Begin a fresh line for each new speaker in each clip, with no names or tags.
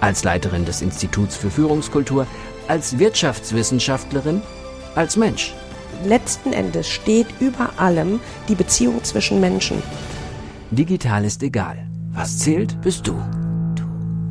als Leiterin des Instituts für Führungskultur, als Wirtschaftswissenschaftlerin, als Mensch.
Letzten Endes steht über allem die Beziehung zwischen Menschen.
Digital ist egal. Was zählt, bist du.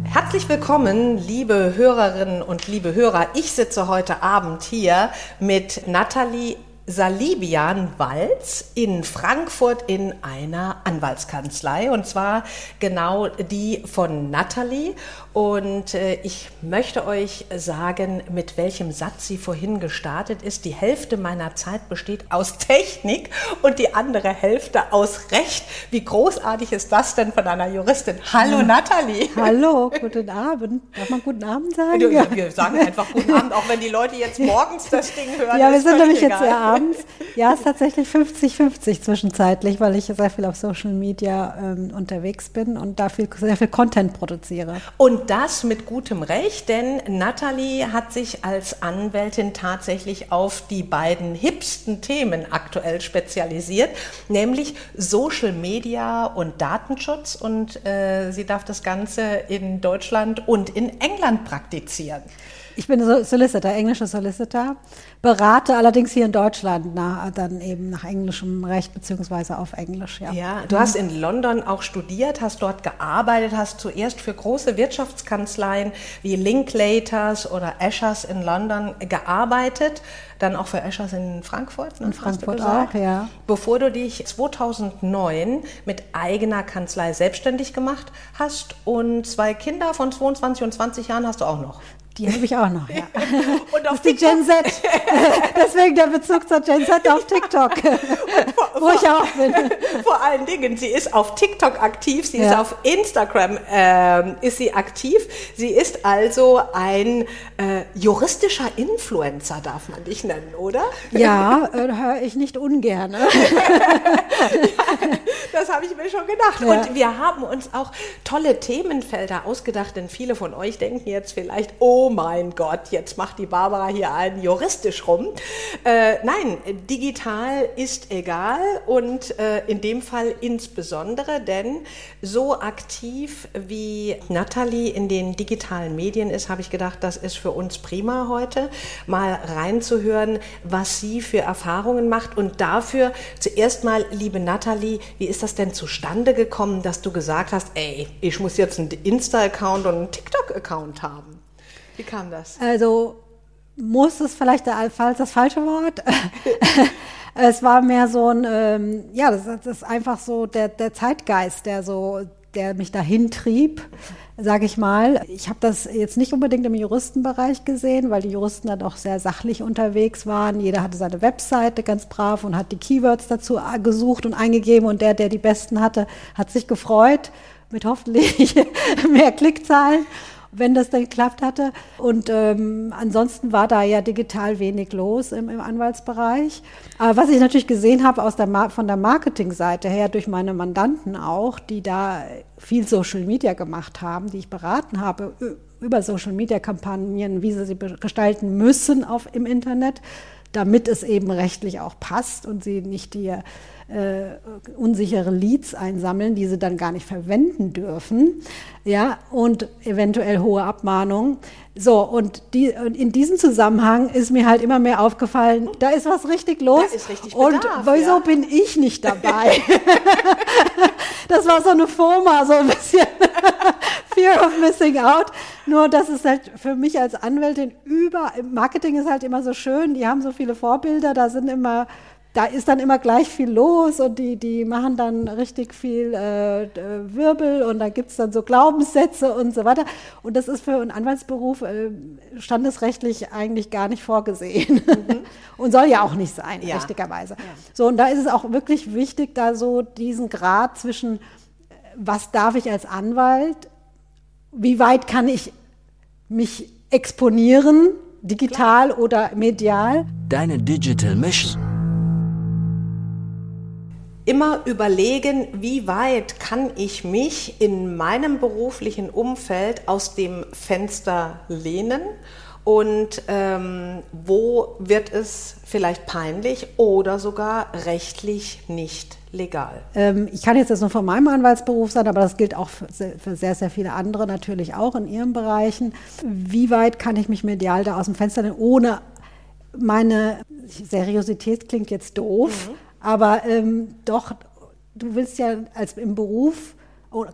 Herzlich willkommen, liebe Hörerinnen und liebe Hörer. Ich sitze heute Abend hier mit Nathalie Salibian Walz in Frankfurt in einer Anwaltskanzlei und zwar genau die von Natalie und äh, ich möchte euch sagen, mit welchem Satz sie vorhin gestartet ist. Die Hälfte meiner Zeit besteht aus Technik und die andere Hälfte aus Recht. Wie großartig ist das denn von einer Juristin? Hallo ja. Nathalie.
Hallo, guten Abend. Darf man guten Abend sagen?
Wir sagen einfach guten Abend, auch wenn die Leute jetzt morgens das Ding hören.
Ja, wir sind nämlich egal. jetzt ja abends. Ja, es ist tatsächlich 50-50 zwischenzeitlich, weil ich sehr viel auf Social Media ähm, unterwegs bin und da viel, sehr viel Content produziere.
Und das mit gutem Recht, denn Natalie hat sich als Anwältin tatsächlich auf die beiden hipsten Themen aktuell spezialisiert, nämlich Social Media und Datenschutz. Und äh, sie darf das Ganze in Deutschland und in England praktizieren.
Ich bin Solicitor, englischer Solicitor, berate allerdings hier in Deutschland nach, dann eben nach englischem Recht beziehungsweise auf Englisch.
Ja. ja, du hast in London auch studiert, hast dort gearbeitet, hast zuerst für große Wirtschaftskanzleien wie Linklaters oder Ashers in London gearbeitet, dann auch für Ashers in Frankfurt.
Ne, in Frankfurt auch, ja.
Bevor du dich 2009 mit eigener Kanzlei selbstständig gemacht hast und zwei Kinder von 22 und 20 Jahren hast du auch noch.
Die habe ich auch noch, ja. Und auf das ist die Gen Z. Deswegen der Bezug zur Gen Z auf TikTok,
vor, wo ich auch bin. Vor allen Dingen, sie ist auf TikTok aktiv, sie ja. ist auf Instagram, äh, ist sie aktiv. Sie ist also ein äh, juristischer Influencer, darf man dich nennen, oder?
Ja, äh, höre ich nicht ungern. ja,
das habe ich mir schon gedacht. Ja. Und wir haben uns auch tolle Themenfelder ausgedacht, denn viele von euch denken jetzt vielleicht, oh, oh mein Gott, jetzt macht die Barbara hier einen juristisch rum. Äh, nein, digital ist egal und äh, in dem Fall insbesondere, denn so aktiv wie Natalie in den digitalen Medien ist, habe ich gedacht, das ist für uns prima heute, mal reinzuhören, was sie für Erfahrungen macht und dafür zuerst mal, liebe Natalie, wie ist das denn zustande gekommen, dass du gesagt hast, ey, ich muss jetzt einen Insta-Account und einen TikTok-Account haben? Wie kam das?
Also muss es vielleicht der, das falsche Wort. es war mehr so ein, ähm, ja, das, das, ist einfach so der, der Zeitgeist, der so, der mich dahin trieb, sage ich mal. Ich habe das jetzt nicht unbedingt im Juristenbereich gesehen, weil die Juristen dann auch sehr sachlich unterwegs waren. Jeder hatte seine Webseite ganz brav und hat die Keywords dazu gesucht und eingegeben und der, der die besten hatte, hat sich gefreut mit hoffentlich mehr Klickzahlen wenn das dann geklappt hatte. Und ähm, ansonsten war da ja digital wenig los im, im Anwaltsbereich. Aber was ich natürlich gesehen habe aus der von der Marketingseite her durch meine Mandanten auch, die da viel Social Media gemacht haben, die ich beraten habe über Social Media Kampagnen, wie sie sie gestalten müssen auf, im Internet, damit es eben rechtlich auch passt und sie nicht die äh, unsichere Leads einsammeln, die sie dann gar nicht verwenden dürfen, ja, und eventuell hohe Abmahnungen. So, und, die, und in diesem Zusammenhang ist mir halt immer mehr aufgefallen, da ist was richtig los. Da
ist richtig
Bedarf, und wieso ja? bin ich nicht dabei? das war so eine FOMA, so ein bisschen Fear of Missing Out. Nur, das ist halt für mich als Anwältin über, Marketing ist halt immer so schön, die haben so viele Vorbilder, da sind immer da ist dann immer gleich viel los und die, die machen dann richtig viel äh, Wirbel und da gibt es dann so Glaubenssätze und so weiter. Und das ist für einen Anwaltsberuf äh, standesrechtlich eigentlich gar nicht vorgesehen mhm. und soll ja auch nicht sein, ja. richtigerweise. Ja. So, und da ist es auch wirklich wichtig, da so diesen Grad zwischen, was darf ich als Anwalt wie weit kann ich mich exponieren, digital Klar. oder medial?
Deine Digital Mission.
Immer überlegen, wie weit kann ich mich in meinem beruflichen Umfeld aus dem Fenster lehnen und ähm, wo wird es vielleicht peinlich oder sogar rechtlich nicht legal?
Ähm, ich kann jetzt das nur von meinem Anwaltsberuf sagen, aber das gilt auch für sehr, sehr viele andere natürlich auch in ihren Bereichen. Wie weit kann ich mich medial da aus dem Fenster nehmen, ohne meine Seriosität klingt jetzt doof, mhm. aber ähm, doch, du willst ja als im Beruf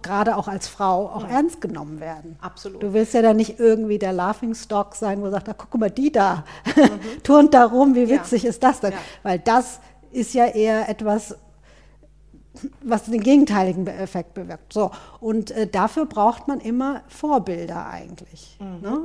gerade auch als Frau auch mhm. ernst genommen werden.
Absolut.
Du willst ja dann nicht irgendwie der Laughingstock sein, wo du sagst, guck mal, die da mhm. turnt da rum, wie witzig ja. ist das denn? Ja. Weil das ist ja eher etwas, was den gegenteiligen Effekt bewirkt. So, und äh, dafür braucht man immer Vorbilder eigentlich. Mhm. Ne?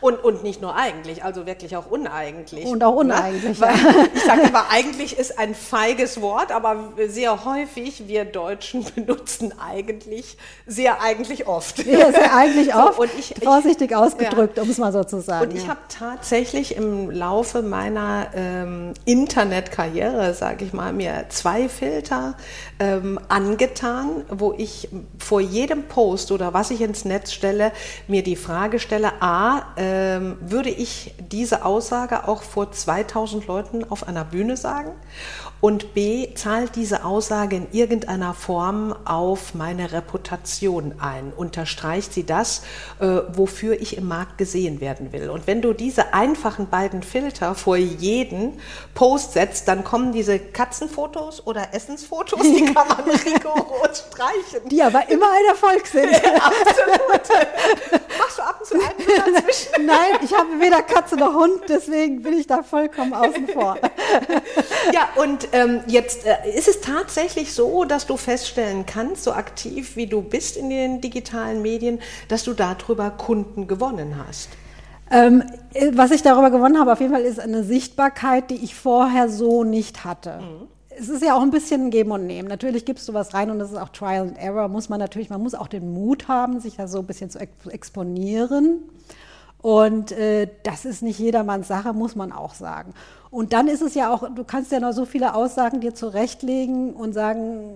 Und, und nicht nur eigentlich, also wirklich auch uneigentlich.
Und auch ne? uneigentlich.
Ne? ich sage immer, eigentlich ist ein feiges Wort, aber sehr häufig, wir Deutschen benutzen eigentlich sehr eigentlich oft.
Ja, sehr eigentlich so, oft, und ich, vorsichtig ich, ausgedrückt, ja. um es mal so zu sagen.
Und ich ja. habe tatsächlich im Laufe meiner ähm, Internetkarriere, sage ich mal, mir zwei Filter äh, ähm, angetan, wo ich vor jedem Post oder was ich ins Netz stelle, mir die Frage stelle, a, ähm, würde ich diese Aussage auch vor 2000 Leuten auf einer Bühne sagen? Und B, zahlt diese Aussage in irgendeiner Form auf meine Reputation ein? Unterstreicht sie das, äh, wofür ich im Markt gesehen werden will? Und wenn du diese einfachen beiden Filter vor jeden Post setzt, dann kommen diese Katzenfotos oder Essensfotos, die kann man rigoros streichen.
Die aber immer ein Erfolg sind.
Absolut. Machst du ab und zu einen dazwischen?
Nein, ich habe weder Katze noch Hund, deswegen bin ich da vollkommen außen vor.
ja, und ähm, jetzt äh, ist es tatsächlich so, dass du feststellen kannst, so aktiv wie du bist in den digitalen Medien, dass du darüber Kunden gewonnen hast.
Ähm, äh, was ich darüber gewonnen habe, auf jeden Fall ist eine Sichtbarkeit, die ich vorher so nicht hatte. Mhm. Es ist ja auch ein bisschen ein Geben und Nehmen. Natürlich gibst du was rein und das ist auch Trial and Error. Muss man natürlich, man muss auch den Mut haben, sich da so ein bisschen zu exponieren. Und äh, das ist nicht jedermanns Sache, muss man auch sagen. Und dann ist es ja auch, du kannst ja noch so viele Aussagen dir zurechtlegen und sagen,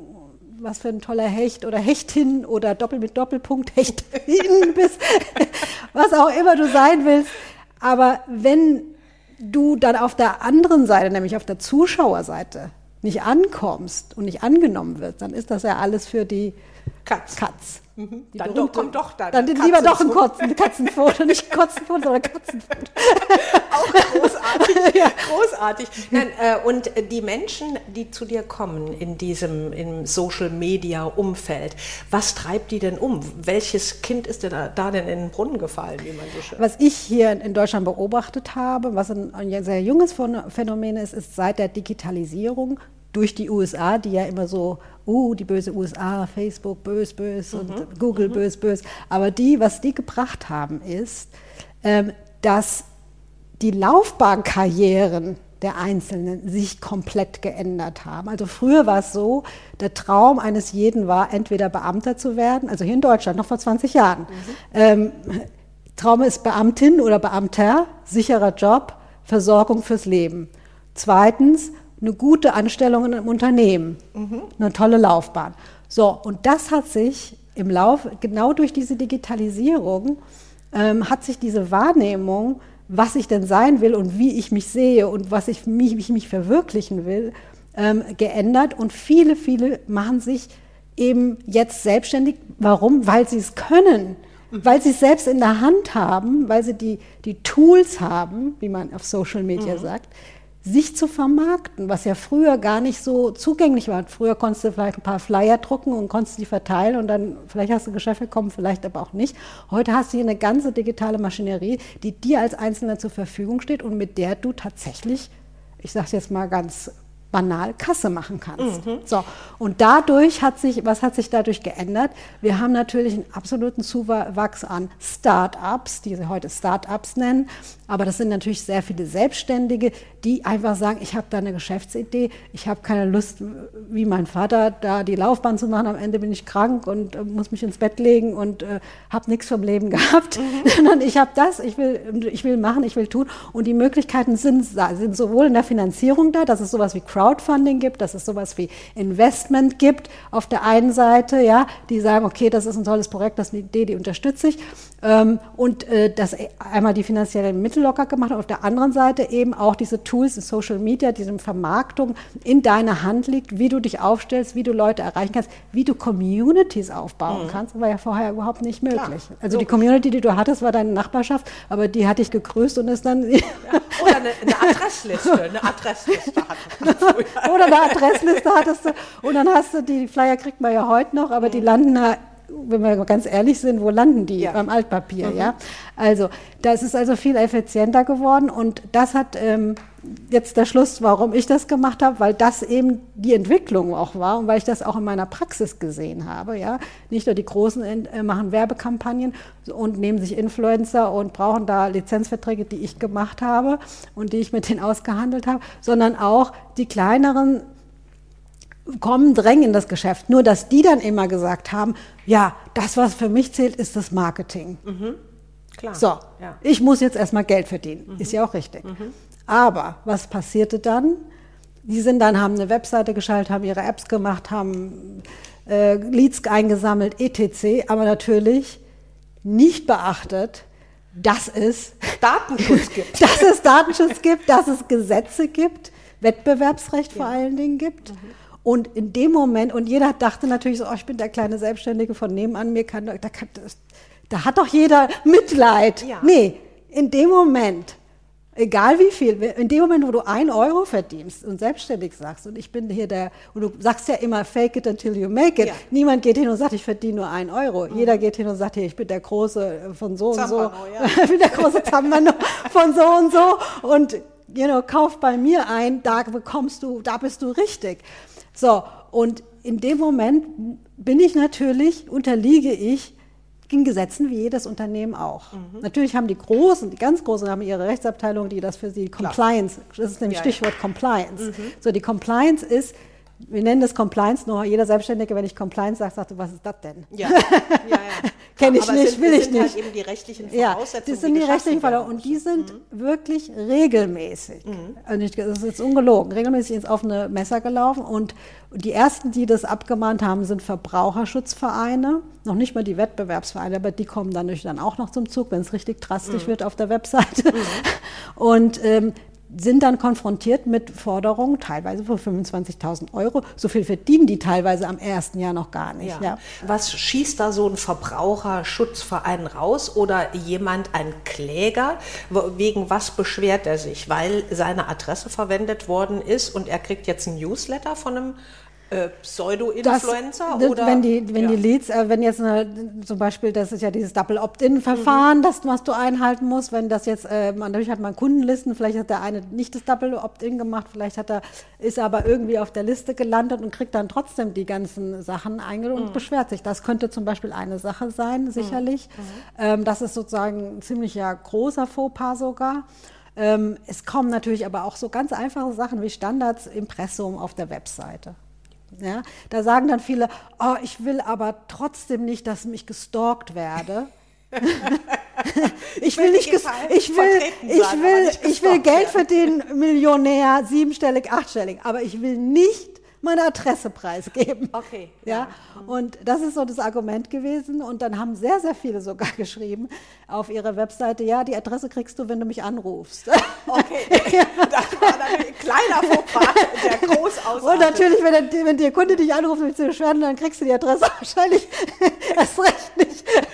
was für ein toller Hecht oder Hechtin oder Doppel mit Doppelpunkt Hechtin bist, was auch immer du sein willst. Aber wenn du dann auf der anderen Seite, nämlich auf der Zuschauerseite, nicht ankommst und nicht angenommen wirst, dann ist das ja alles für die Katz. Katz.
Mhm. Dann berühmte, kommt doch
da Dann lieber doch ein Kotzen, Katzenfoto, nicht Kotzenfoto, sondern Katzenfoto.
Auch großartig, ja. großartig. Nein, äh, und die Menschen, die zu dir kommen in diesem im Social Media Umfeld, was treibt die denn um? Welches Kind ist dir da, da denn in den Brunnen gefallen, wie man so schön
Was ich hier in Deutschland beobachtet habe, was ein, ein sehr junges Phänomen ist, ist seit der Digitalisierung durch die USA, die ja immer so, uh, die böse USA, Facebook bös, bös mhm. und Google mhm. bös, bös. Aber die, was die gebracht haben, ist, ähm, dass die Laufbahnkarrieren der Einzelnen sich komplett geändert haben. Also früher war es so, der Traum eines jeden war, entweder Beamter zu werden, also hier in Deutschland noch vor 20 Jahren. Mhm. Ähm, Traum ist Beamtin oder Beamter, sicherer Job, Versorgung fürs Leben. Zweitens, eine gute Anstellung in einem Unternehmen, mhm. eine tolle Laufbahn. So, und das hat sich im Lauf, genau durch diese Digitalisierung, ähm, hat sich diese Wahrnehmung, was ich denn sein will und wie ich mich sehe und was ich mich, wie ich mich verwirklichen will, ähm, geändert. Und viele, viele machen sich eben jetzt selbstständig. Warum? Weil sie es können. Mhm. Weil sie es selbst in der Hand haben, weil sie die, die Tools haben, wie man auf Social Media mhm. sagt, sich zu vermarkten, was ja früher gar nicht so zugänglich war. Früher konntest du vielleicht ein paar Flyer drucken und konntest die verteilen und dann vielleicht hast du Geschäft bekommen, vielleicht aber auch nicht. Heute hast du hier eine ganze digitale Maschinerie, die dir als Einzelner zur Verfügung steht und mit der du tatsächlich, ich sage es jetzt mal ganz banal Kasse machen kannst. Mhm. So. Und dadurch hat sich, was hat sich dadurch geändert? Wir haben natürlich einen absoluten Zuwachs an Start-ups, die sie heute Start-ups nennen. Aber das sind natürlich sehr viele Selbstständige, die einfach sagen, ich habe da eine Geschäftsidee, ich habe keine Lust, wie mein Vater, da die Laufbahn zu machen. Am Ende bin ich krank und äh, muss mich ins Bett legen und äh, habe nichts vom Leben gehabt, mhm. sondern ich habe das, ich will, ich will machen, ich will tun. Und die Möglichkeiten sind, sind sowohl in der Finanzierung da, dass es sowas wie Crowdfunding gibt, dass es sowas wie Investment gibt auf der einen Seite, ja, die sagen, okay, das ist ein tolles Projekt, das ist eine Idee, die unterstütze ich. Ähm, und äh, das einmal die finanziellen Mittel locker gemacht und auf der anderen Seite eben auch diese Tools in Social Media, diese Vermarktung in deiner Hand liegt, wie du dich aufstellst, wie du Leute erreichen kannst, wie du Communities aufbauen mhm. kannst, war ja vorher überhaupt nicht möglich. Klar. Also die Community, die du hattest, war deine Nachbarschaft, aber die hat dich gegrüßt und ist dann... Ja.
Oder eine, eine Adressliste, eine Adressliste hattest
du. Oder eine Adressliste hattest du und dann hast du, die Flyer kriegt man ja heute noch, aber mhm. die landen wenn wir ganz ehrlich sind, wo landen die? Ja. Beim Altpapier, mhm. ja. Also, das ist also viel effizienter geworden und das hat ähm, jetzt der Schluss, warum ich das gemacht habe, weil das eben die Entwicklung auch war und weil ich das auch in meiner Praxis gesehen habe, ja. Nicht nur die Großen äh, machen Werbekampagnen und nehmen sich Influencer und brauchen da Lizenzverträge, die ich gemacht habe und die ich mit denen ausgehandelt habe, sondern auch die kleineren kommen, drängen in das Geschäft. Nur, dass die dann immer gesagt haben, ja, das, was für mich zählt, ist das Marketing. Mhm. Klar. So, ja. ich muss jetzt erstmal Geld verdienen. Mhm. Ist ja auch richtig. Mhm. Aber was passierte dann? Die sind dann, haben eine Webseite geschaltet, haben ihre Apps gemacht, haben äh, Leads eingesammelt, etc. Aber natürlich nicht beachtet, dass es
Datenschutz gibt.
dass es Datenschutz gibt, dass es Gesetze gibt, Wettbewerbsrecht ja. vor allen Dingen gibt. Mhm. Und in dem Moment, und jeder dachte natürlich so, oh, ich bin der kleine Selbstständige von nebenan, mir kann, da, kann, da hat doch jeder Mitleid. Ja. Nee, in dem Moment, egal wie viel, in dem Moment, wo du ein Euro verdienst und selbstständig sagst, und ich bin hier der, und du sagst ja immer, fake it until you make it. Ja. Niemand geht hin und sagt, ich verdiene nur ein Euro. Mhm. Jeder geht hin und sagt, hier, ich bin der Große von so Zampano, und so. Ja. ich bin der große Zampano von so und so. Und, you know, kauf bei mir ein, da bekommst du, da bist du richtig. So, und in dem Moment bin ich natürlich, unterliege ich den Gesetzen wie jedes Unternehmen auch. Mhm. Natürlich haben die Großen, die ganz Großen haben ihre Rechtsabteilung, die das für sie Compliance, das ist nämlich ja, Stichwort ja. Compliance. Mhm. So, die Compliance ist, wir nennen das Compliance, nur jeder Selbstständige, wenn ich Compliance sage, sagt, was ist das denn? Ja, ja, ja. Kenne ich nicht, sind, will ich nicht. Halt
eben die rechtlichen Voraussetzungen.
Ja, das sind die, die rechtlichen Voraussetzungen und die sind mhm. wirklich regelmäßig. Mhm. Also ich, das ist jetzt ungelogen, regelmäßig ins offene Messer gelaufen und die ersten, die das abgemahnt haben, sind Verbraucherschutzvereine, noch nicht mal die Wettbewerbsvereine, aber die kommen dann natürlich dann auch noch zum Zug, wenn es richtig drastisch mhm. wird auf der Webseite. Mhm. Und ähm, sind dann konfrontiert mit Forderungen, teilweise von 25.000 Euro. So viel verdienen die teilweise am ersten Jahr noch gar nicht. Ja. Ja.
Was schießt da so ein Verbraucherschutzverein raus oder jemand, ein Kläger? Wegen was beschwert er sich? Weil seine Adresse verwendet worden ist und er kriegt jetzt ein Newsletter von einem äh, Pseudo-Influencer?
oder? Wenn die, wenn ja. die Leads, äh, wenn jetzt eine, zum Beispiel, das ist ja dieses Double Opt-in-Verfahren, mhm. das, was du einhalten musst, wenn das jetzt, äh, man, natürlich hat man Kundenlisten, vielleicht hat der eine nicht das Double Opt-in gemacht, vielleicht hat er, ist er aber irgendwie auf der Liste gelandet und kriegt dann trotzdem die ganzen Sachen eingeholt mhm. und beschwert sich. Das könnte zum Beispiel eine Sache sein, sicherlich. Mhm. Ähm, das ist sozusagen ein ziemlicher großer Fauxpas sogar. Ähm, es kommen natürlich aber auch so ganz einfache Sachen wie Standards Impressum auf der Webseite. Ja, da sagen dann viele, oh, ich will aber trotzdem nicht, dass mich gestalkt werde. ich will nicht, ich will, ich will, ich will Geld verdienen, Millionär, siebenstellig, achtstellig, aber ich will nicht meine Adresse preisgeben. Okay. Ja. ja. Und das ist so das Argument gewesen. Und dann haben sehr, sehr viele sogar geschrieben auf ihrer Webseite, ja, die Adresse kriegst du, wenn du mich anrufst. Okay.
das war dann ein kleiner Fauxpas, der groß ausartet.
Und natürlich, wenn der, wenn der Kunde dich anruft mit Beschwerden, dann kriegst du die Adresse wahrscheinlich erst recht nicht.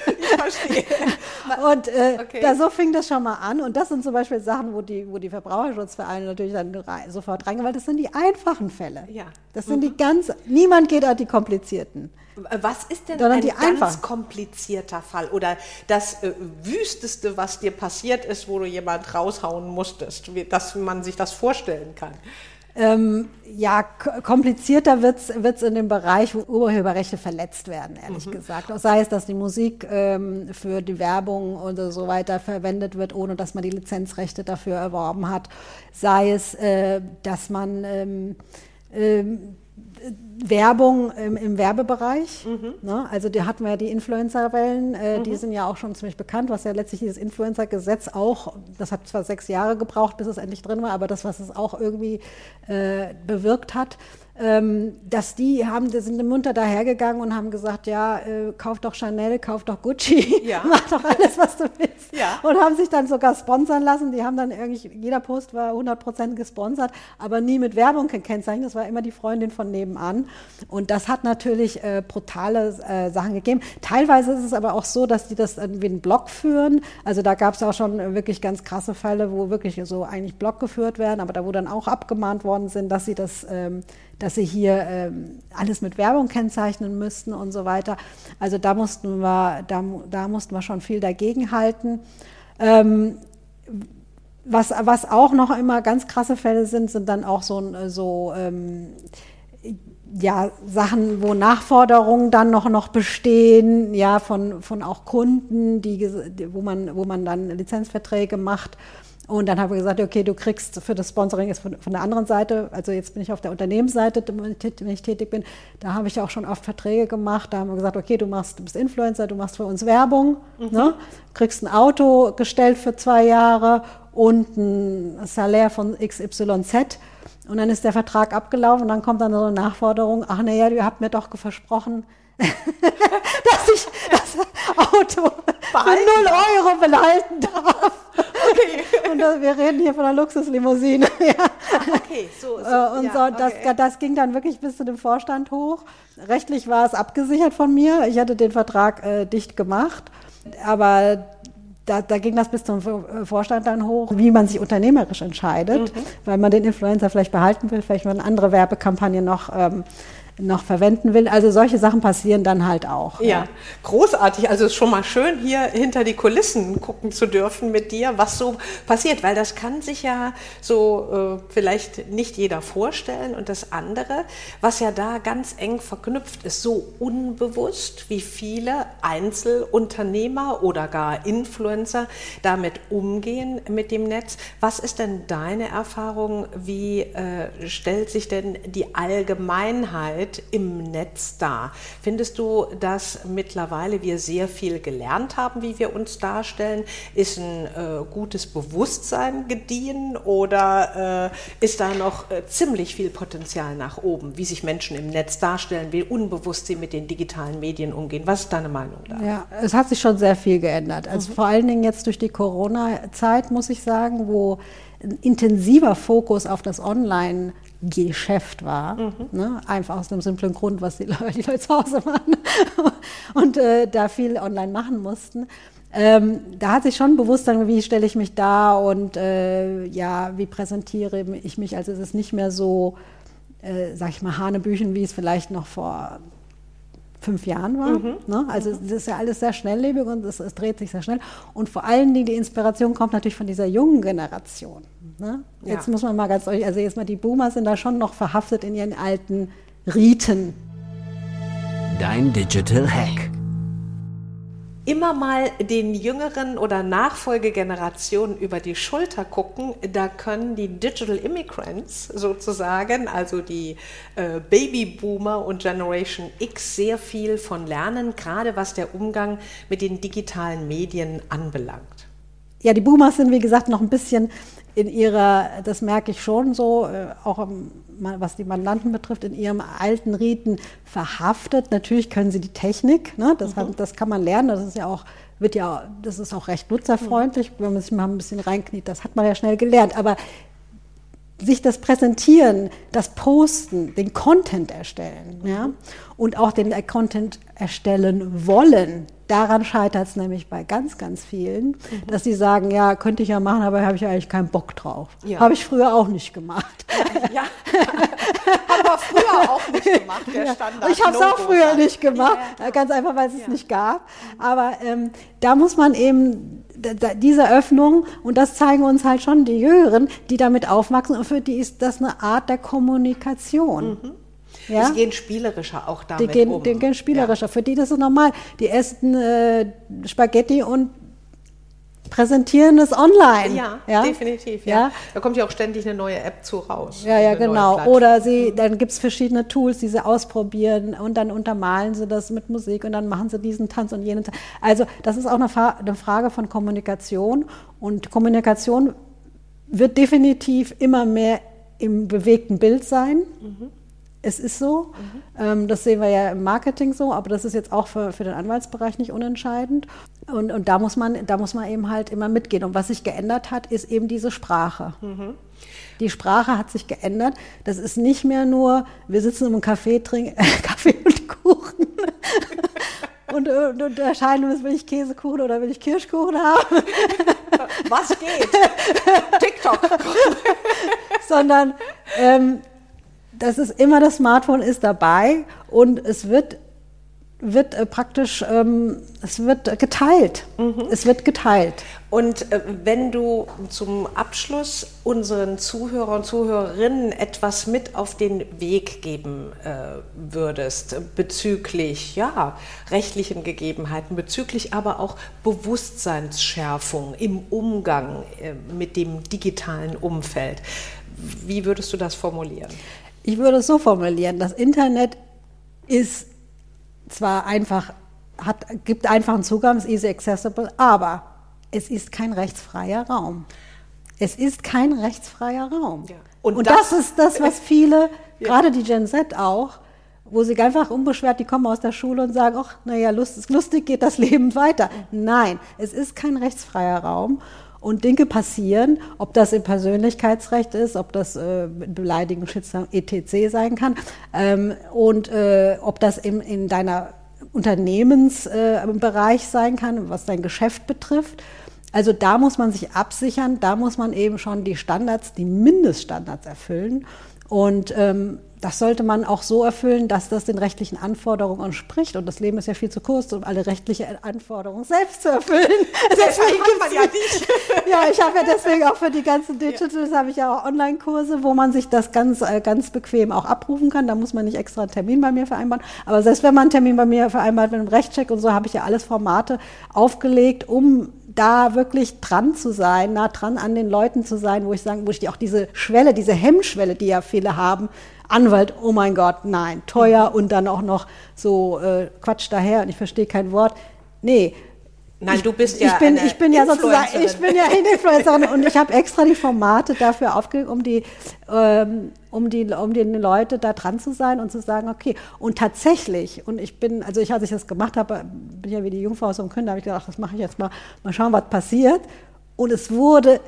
Ich verstehe. Und äh, okay. da, so fing das schon mal an. Und das sind zum Beispiel Sachen, wo die, wo die Verbraucherschutzvereine natürlich dann rein, sofort reingehen, weil das sind die einfachen Fälle. Ja. Das sind mhm. die ganz, niemand geht an die komplizierten.
Was ist denn ein ganz einfach. komplizierter Fall oder das äh, wüsteste, was dir passiert ist, wo du jemand raushauen musstest, wie, dass man sich das vorstellen kann?
Ähm, ja, komplizierter wird es in dem Bereich, wo Urheberrechte verletzt werden, ehrlich mhm. gesagt. Sei es, dass die Musik ähm, für die Werbung oder so weiter verwendet wird, ohne dass man die Lizenzrechte dafür erworben hat. Sei es, äh, dass man ähm, ähm, Werbung im, im Werbebereich. Mhm. Ne? Also die hatten wir ja die Influencer-Wellen, äh, mhm. die sind ja auch schon ziemlich bekannt, was ja letztlich dieses Influencer-Gesetz auch, das hat zwar sechs Jahre gebraucht, bis es endlich drin war, aber das, was es auch irgendwie äh, bewirkt hat, dass die haben, die sind munter dahergegangen und haben gesagt, ja, äh, kauf doch Chanel, kauf doch Gucci, ja. mach doch alles, was du willst. Ja. Und haben sich dann sogar sponsern lassen. Die haben dann irgendwie, jeder Post war 100% gesponsert, aber nie mit Werbung gekennzeichnet. Das war immer die Freundin von nebenan. Und das hat natürlich äh, brutale äh, Sachen gegeben. Teilweise ist es aber auch so, dass die das wie einen Blog führen. Also da gab es auch schon wirklich ganz krasse Fälle, wo wirklich so eigentlich Blog geführt werden, aber da wo dann auch abgemahnt worden sind, dass sie das ähm, dass sie hier ähm, alles mit Werbung kennzeichnen müssten und so weiter. Also da mussten wir, da, da mussten wir schon viel dagegen halten. Ähm, was, was auch noch immer ganz krasse Fälle sind, sind dann auch so, so ähm, ja, Sachen, wo Nachforderungen dann noch, noch bestehen, ja, von, von auch Kunden, die, wo, man, wo man dann Lizenzverträge macht und dann habe ich gesagt, okay, du kriegst für das Sponsoring jetzt von, von, der anderen Seite, also jetzt bin ich auf der Unternehmensseite, wenn ich tätig bin, da habe ich auch schon oft Verträge gemacht. Da haben wir gesagt, okay, du machst, du bist Influencer, du machst für uns Werbung, mhm. ne? kriegst ein Auto gestellt für zwei Jahre und ein Salär von XYZ. Und dann ist der Vertrag abgelaufen und dann kommt dann so eine Nachforderung, ach naja, ihr habt mir doch versprochen, dass ich das Auto für 0 Euro behalten darf. Okay. Und das, wir reden hier von einer Luxuslimousine. ja. Okay, so. so äh, und ja, so, das, okay. das ging dann wirklich bis zu dem Vorstand hoch. Rechtlich war es abgesichert von mir. Ich hatte den Vertrag äh, dicht gemacht. Aber da, da, ging das bis zum Vorstand dann hoch, wie man sich unternehmerisch entscheidet, mhm. weil man den Influencer vielleicht behalten will, vielleicht man andere Werbekampagnen noch ähm, noch verwenden will. Also solche Sachen passieren dann halt auch.
Ja, ja. großartig. Also es ist schon mal schön, hier hinter die Kulissen gucken zu dürfen mit dir, was so passiert, weil das kann sich ja so äh, vielleicht nicht jeder vorstellen. Und das andere, was ja da ganz eng verknüpft ist, so unbewusst, wie viele Einzelunternehmer oder gar Influencer damit umgehen mit dem Netz. Was ist denn deine Erfahrung? Wie äh, stellt sich denn die Allgemeinheit Arbeit im Netz dar. Findest du, dass mittlerweile wir sehr viel gelernt haben, wie wir uns darstellen? Ist ein äh, gutes Bewusstsein gediehen oder äh, ist da noch äh, ziemlich viel Potenzial nach oben, wie sich Menschen im Netz darstellen, wie unbewusst sie mit den digitalen Medien umgehen? Was ist deine Meinung da?
Ja, es hat sich schon sehr viel geändert. Also mhm. vor allen Dingen jetzt durch die Corona-Zeit, muss ich sagen, wo ein intensiver Fokus auf das Online Geschäft war. Mhm. Ne? Einfach aus dem simplen Grund, was die Leute, die Leute zu Hause waren und äh, da viel online machen mussten. Ähm, da hat sich schon bewusst dann, wie stelle ich mich da und äh, ja, wie präsentiere ich mich. Also es ist nicht mehr so, äh, sag ich mal, Hanebüchen, wie es vielleicht noch vor fünf Jahren war. Mhm. Ne? Also es ist ja alles sehr schnelllebig und es, es, dreht sich sehr schnell. Und vor allen Dingen die Inspiration kommt natürlich von dieser jungen Generation. Ne? Ja. Jetzt muss man mal ganz deutlich, also jetzt mal die Boomer sind da schon noch verhaftet in ihren alten Riten.
Dein Digital Hack
immer mal den jüngeren oder Nachfolgegenerationen über die Schulter gucken, da können die Digital Immigrants sozusagen, also die äh, Babyboomer und Generation X, sehr viel von lernen, gerade was der Umgang mit den digitalen Medien anbelangt.
Ja, die Boomers sind, wie gesagt, noch ein bisschen in ihrer, das merke ich schon so, äh, auch was die Mandanten betrifft, in ihrem alten Riten verhaftet. Natürlich können sie die Technik, ne? das, mhm. das kann man lernen, das ist ja auch wird ja, das ist auch recht nutzerfreundlich, wenn man sich mal ein bisschen reinkniet, das hat man ja schnell gelernt. Aber sich das Präsentieren, das Posten, den Content erstellen, ja, und auch den Content erstellen wollen, daran scheitert es nämlich bei ganz, ganz vielen, mhm. dass sie sagen, ja, könnte ich ja machen, aber habe ich eigentlich keinen Bock drauf. Ja. Habe ich früher auch nicht gemacht. Ja,
haben wir früher auch nicht gemacht, der Standard.
Ich habe es auch früher nicht gemacht, ja. ganz einfach, weil es ja. es nicht gab. Aber ähm, da muss man eben diese Öffnung, und das zeigen uns halt schon die Jüngeren, die damit aufwachsen, und für die ist das eine Art der Kommunikation. Mhm.
Ja? Die gehen spielerischer auch damit
die gehen,
um.
Die gehen spielerischer. Ja. Für die das ist normal. Die essen äh, Spaghetti und präsentieren es online.
Ja, ja? definitiv. Ja. ja. Da kommt ja auch ständig eine neue App zu raus.
Ja, ja, genau. Oder sie, dann gibt es verschiedene Tools, die sie ausprobieren und dann untermalen sie das mit Musik und dann machen sie diesen Tanz und jenen Tanz. Also das ist auch eine, eine Frage von Kommunikation und Kommunikation wird definitiv immer mehr im bewegten Bild sein. Mhm. Es ist so. Mhm. Das sehen wir ja im Marketing so, aber das ist jetzt auch für, für den Anwaltsbereich nicht unentscheidend. Und, und da, muss man, da muss man eben halt immer mitgehen. Und was sich geändert hat, ist eben diese Sprache. Mhm. Die Sprache hat sich geändert. Das ist nicht mehr nur, wir sitzen im Café, trinken Kaffee und Kuchen. und, und unterscheiden, will ich Käsekuchen oder will ich Kirschkuchen haben.
Was geht? TikTok.
Sondern ähm, das ist immer das Smartphone ist dabei und es wird wird äh, praktisch, ähm, es wird geteilt. Mhm. Es wird geteilt.
Und äh, wenn du zum Abschluss unseren Zuhörern und Zuhörerinnen etwas mit auf den Weg geben äh, würdest bezüglich ja, rechtlichen Gegebenheiten, bezüglich aber auch Bewusstseinsschärfung im Umgang äh, mit dem digitalen Umfeld, wie würdest du das formulieren?
Ich würde es so formulieren, das Internet ist zwar einfach, hat, gibt einfachen Zugang, ist easy accessible, aber es ist kein rechtsfreier Raum. Es ist kein rechtsfreier Raum. Ja. Und, Und das, das, ist das, was viele, ja. gerade die Gen Z auch, wo sie einfach unbeschwert, die kommen aus der Schule und sagen, ach, naja, lustig geht das Leben weiter. Nein, es ist kein rechtsfreier Raum und Dinge passieren, ob das im Persönlichkeitsrecht ist, ob das äh, Beleidigung, Schützer, etc. sein kann ähm, und äh, ob das in, in deiner Unternehmensbereich äh, sein kann, was dein Geschäft betrifft. Also da muss man sich absichern, da muss man eben schon die Standards, die Mindeststandards erfüllen. Und ähm, das sollte man auch so erfüllen, dass das den rechtlichen Anforderungen entspricht. Und das Leben ist ja viel zu kurz, um alle rechtlichen Anforderungen selbst zu erfüllen. deswegen gibt man ja nicht. ja, ich habe ja deswegen auch für die ganzen Digitals ja. habe ich ja auch Online-Kurse, wo man sich das ganz, äh, ganz bequem auch abrufen kann. Da muss man nicht extra einen Termin bei mir vereinbaren. Aber selbst wenn man einen Termin bei mir vereinbart mit einem Rechtscheck und so, habe ich ja alles Formate aufgelegt, um da wirklich dran zu sein, nah dran an den Leuten zu sein, wo ich sagen, wo ich auch diese Schwelle, diese Hemmschwelle, die ja viele haben, Anwalt, oh mein Gott, nein, teuer und dann auch noch so äh, Quatsch daher und ich verstehe kein Wort. Nee.
Nein, du bist ja
ich bin, ich bin ja sozusagen, ich bin ja Influencerin und ich habe extra die Formate dafür aufgelegt, um die, ähm, um die, um die Leute da dran zu sein und zu sagen, okay. Und tatsächlich, und ich bin, also ich, als ich das gemacht habe, bin ja wie die Jungfrau aus dem Künder, habe ich gedacht, das mache ich jetzt mal, mal schauen, was passiert. Und es wurde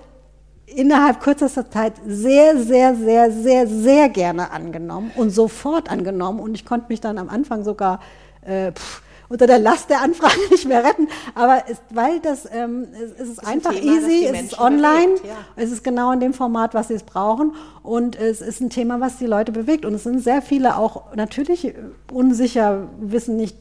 innerhalb kürzester Zeit sehr, sehr, sehr, sehr, sehr gerne angenommen und sofort angenommen. Und ich konnte mich dann am Anfang sogar äh, pff, unter der Last der Anfrage nicht mehr retten. Aber es, weil das, ähm, es, es ist, ist einfach ein Thema, easy, es ist online, bewegt, ja. es ist genau in dem Format, was sie es brauchen. Und es ist ein Thema, was die Leute bewegt. Und es sind sehr viele auch natürlich unsicher, wissen nicht,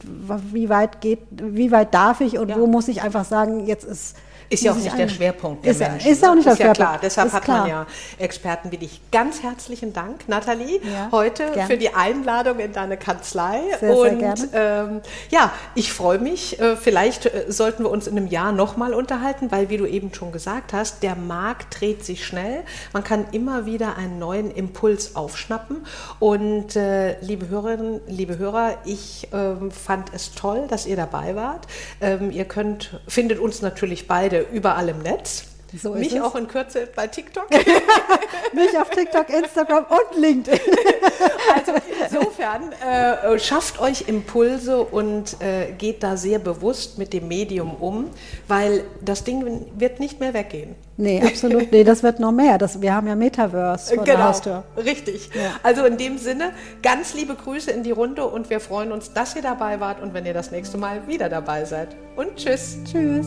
wie weit geht, wie weit darf ich und ja. wo muss ich einfach sagen, jetzt ist
ist ja auch nicht der Schwerpunkt der
ist,
Menschen.
Ist auch nicht
der
ist Schwerpunkt.
Ja klar. Deshalb ist hat klar. man ja Experten wie dich. Ganz herzlichen Dank, Nathalie, ja, heute gern. für die Einladung in deine Kanzlei.
Sehr, Und sehr gerne.
Ähm, ja, ich freue mich. Äh, vielleicht äh, sollten wir uns in einem Jahr nochmal unterhalten, weil, wie du eben schon gesagt hast, der Markt dreht sich schnell. Man kann immer wieder einen neuen Impuls aufschnappen. Und äh, liebe Hörerinnen, liebe Hörer, ich ähm, fand es toll, dass ihr dabei wart. Ähm, ihr könnt, findet uns natürlich beide überall im Netz. So Mich auch in Kürze bei TikTok.
Mich auf TikTok, Instagram und LinkedIn.
also insofern äh, schafft euch Impulse und äh, geht da sehr bewusst mit dem Medium um, weil das Ding wird nicht mehr weggehen.
Nee, absolut. Nee, das wird noch mehr. Das, wir haben ja Metaverse
vor genau, der Haustür. Richtig. Ja. Also in dem Sinne, ganz liebe Grüße in die Runde und wir freuen uns, dass ihr dabei wart und wenn ihr das nächste Mal wieder dabei seid. Und tschüss.
Tschüss.